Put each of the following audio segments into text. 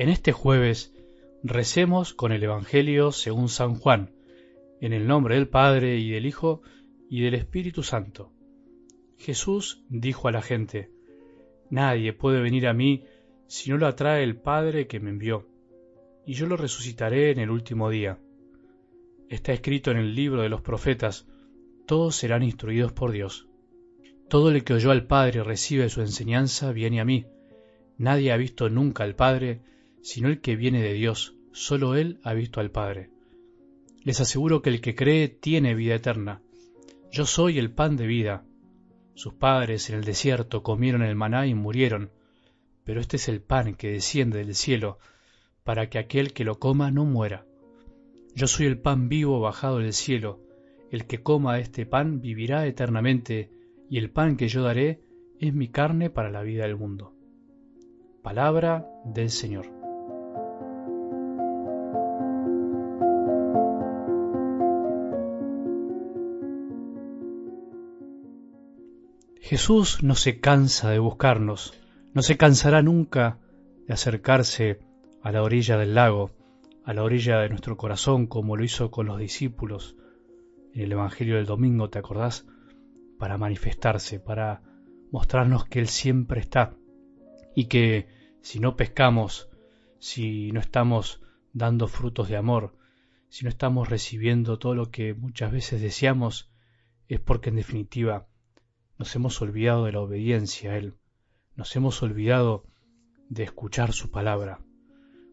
En este jueves recemos con el Evangelio según San Juan, en el nombre del Padre y del Hijo y del Espíritu Santo. Jesús dijo a la gente, Nadie puede venir a mí si no lo atrae el Padre que me envió, y yo lo resucitaré en el último día. Está escrito en el libro de los profetas, todos serán instruidos por Dios. Todo el que oyó al Padre y recibe su enseñanza viene a mí. Nadie ha visto nunca al Padre, sino el que viene de Dios, solo Él ha visto al Padre. Les aseguro que el que cree tiene vida eterna. Yo soy el pan de vida. Sus padres en el desierto comieron el maná y murieron, pero este es el pan que desciende del cielo, para que aquel que lo coma no muera. Yo soy el pan vivo bajado del cielo. El que coma este pan vivirá eternamente, y el pan que yo daré es mi carne para la vida del mundo. Palabra del Señor. Jesús no se cansa de buscarnos, no se cansará nunca de acercarse a la orilla del lago, a la orilla de nuestro corazón, como lo hizo con los discípulos en el Evangelio del domingo, ¿te acordás? para manifestarse, para mostrarnos que Él siempre está y que si no pescamos, si no estamos dando frutos de amor, si no estamos recibiendo todo lo que muchas veces deseamos, es porque en definitiva nos hemos olvidado de la obediencia a Él, nos hemos olvidado de escuchar su palabra.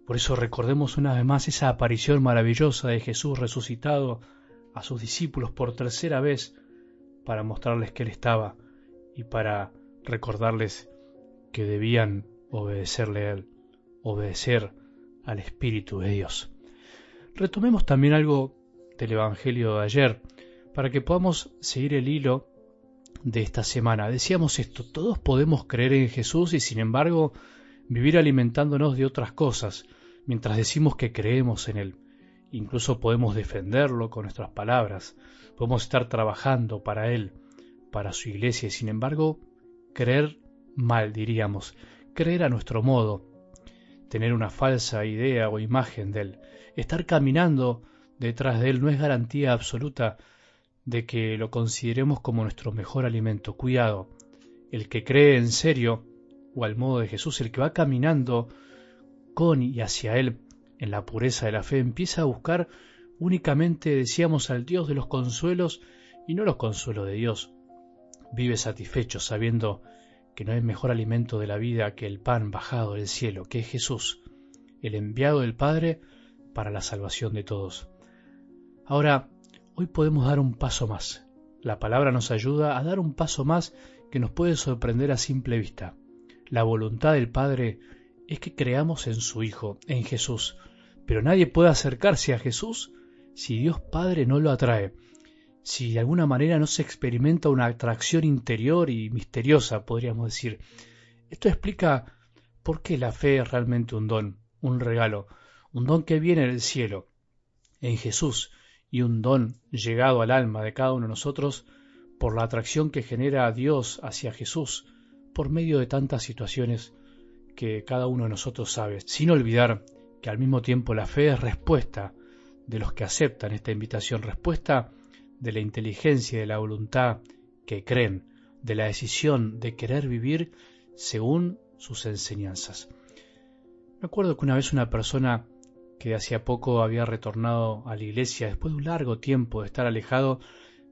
Por eso recordemos una vez más esa aparición maravillosa de Jesús resucitado a sus discípulos por tercera vez para mostrarles que Él estaba y para recordarles que debían obedecerle a Él, obedecer al Espíritu de Dios. Retomemos también algo del Evangelio de ayer para que podamos seguir el hilo de esta semana. Decíamos esto, todos podemos creer en Jesús y sin embargo vivir alimentándonos de otras cosas mientras decimos que creemos en Él. Incluso podemos defenderlo con nuestras palabras, podemos estar trabajando para Él, para su iglesia, y sin embargo, creer mal, diríamos, creer a nuestro modo, tener una falsa idea o imagen de Él, estar caminando detrás de Él no es garantía absoluta de que lo consideremos como nuestro mejor alimento. Cuidado, el que cree en serio, o al modo de Jesús, el que va caminando con y hacia Él, en la pureza de la fe, empieza a buscar únicamente, decíamos, al Dios de los consuelos y no los consuelos de Dios. Vive satisfecho sabiendo que no hay mejor alimento de la vida que el pan bajado del cielo, que es Jesús, el enviado del Padre para la salvación de todos. Ahora, hoy podemos dar un paso más. La palabra nos ayuda a dar un paso más que nos puede sorprender a simple vista. La voluntad del Padre es que creamos en su Hijo, en Jesús, pero nadie puede acercarse a Jesús si Dios Padre no lo atrae, si de alguna manera no se experimenta una atracción interior y misteriosa, podríamos decir. Esto explica por qué la fe es realmente un don, un regalo, un don que viene del cielo, en Jesús, y un don llegado al alma de cada uno de nosotros por la atracción que genera a Dios hacia Jesús por medio de tantas situaciones que cada uno de nosotros sabe, sin olvidar que al mismo tiempo la fe es respuesta de los que aceptan esta invitación, respuesta de la inteligencia y de la voluntad que creen, de la decisión de querer vivir según sus enseñanzas. Me acuerdo que una vez una persona que hacía poco había retornado a la iglesia después de un largo tiempo de estar alejado,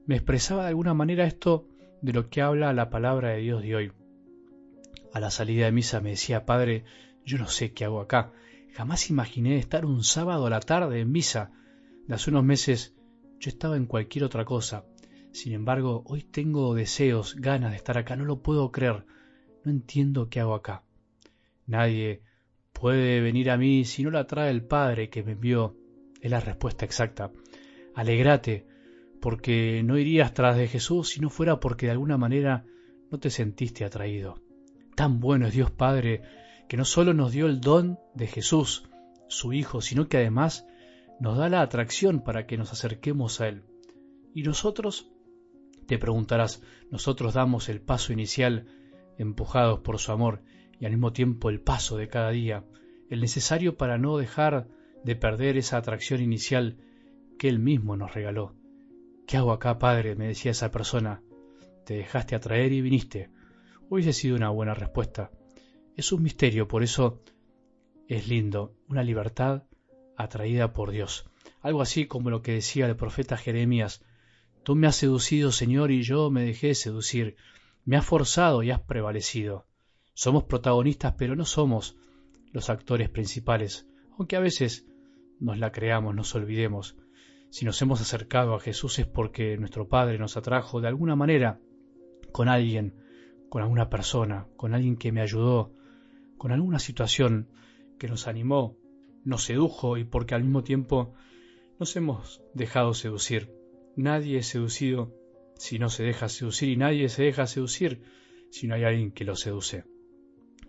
me expresaba de alguna manera esto de lo que habla la palabra de Dios de hoy. A la salida de misa me decía, Padre, yo no sé qué hago acá. Jamás imaginé estar un sábado a la tarde en misa. De hace unos meses yo estaba en cualquier otra cosa. Sin embargo, hoy tengo deseos, ganas de estar acá. No lo puedo creer. No entiendo qué hago acá. Nadie puede venir a mí si no la trae el Padre que me envió. Es la respuesta exacta. Alegrate, porque no irías tras de Jesús si no fuera porque de alguna manera no te sentiste atraído. Tan bueno es Dios Padre que no solo nos dio el don de Jesús, su Hijo, sino que además nos da la atracción para que nos acerquemos a Él. ¿Y nosotros? Te preguntarás, nosotros damos el paso inicial empujados por su amor y al mismo tiempo el paso de cada día, el necesario para no dejar de perder esa atracción inicial que Él mismo nos regaló. ¿Qué hago acá, Padre? me decía esa persona. Te dejaste atraer y viniste. Hubiese sido una buena respuesta. Es un misterio, por eso es lindo, una libertad atraída por Dios. Algo así como lo que decía el profeta Jeremías. Tú me has seducido, Señor, y yo me dejé seducir. Me has forzado y has prevalecido. Somos protagonistas, pero no somos los actores principales, aunque a veces nos la creamos, nos olvidemos. Si nos hemos acercado a Jesús es porque nuestro Padre nos atrajo de alguna manera con alguien, con alguna persona, con alguien que me ayudó, con alguna situación que nos animó, nos sedujo y porque al mismo tiempo nos hemos dejado seducir. Nadie es seducido si no se deja seducir y nadie se deja seducir si no hay alguien que lo seduce.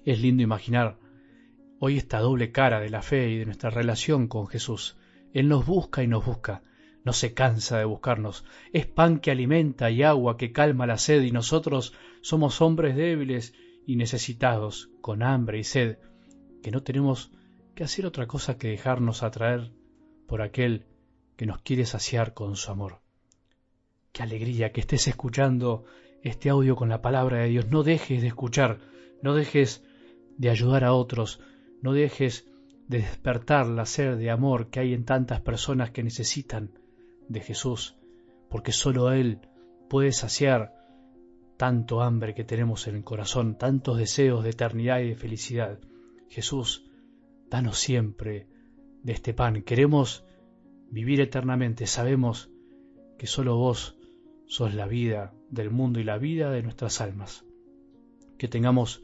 Es lindo imaginar hoy esta doble cara de la fe y de nuestra relación con Jesús. Él nos busca y nos busca, no se cansa de buscarnos. Es pan que alimenta y agua que calma la sed y nosotros somos hombres débiles y necesitados, con hambre y sed, que no tenemos que hacer otra cosa que dejarnos atraer por aquel que nos quiere saciar con su amor. Qué alegría que estés escuchando este audio con la palabra de Dios. No dejes de escuchar, no dejes de ayudar a otros, no dejes de despertar la sed de amor que hay en tantas personas que necesitan de Jesús, porque sólo Él puede saciar tanto hambre que tenemos en el corazón, tantos deseos de eternidad y de felicidad. Jesús, danos siempre de este pan. Queremos vivir eternamente. Sabemos que sólo vos sos la vida del mundo y la vida de nuestras almas. Que tengamos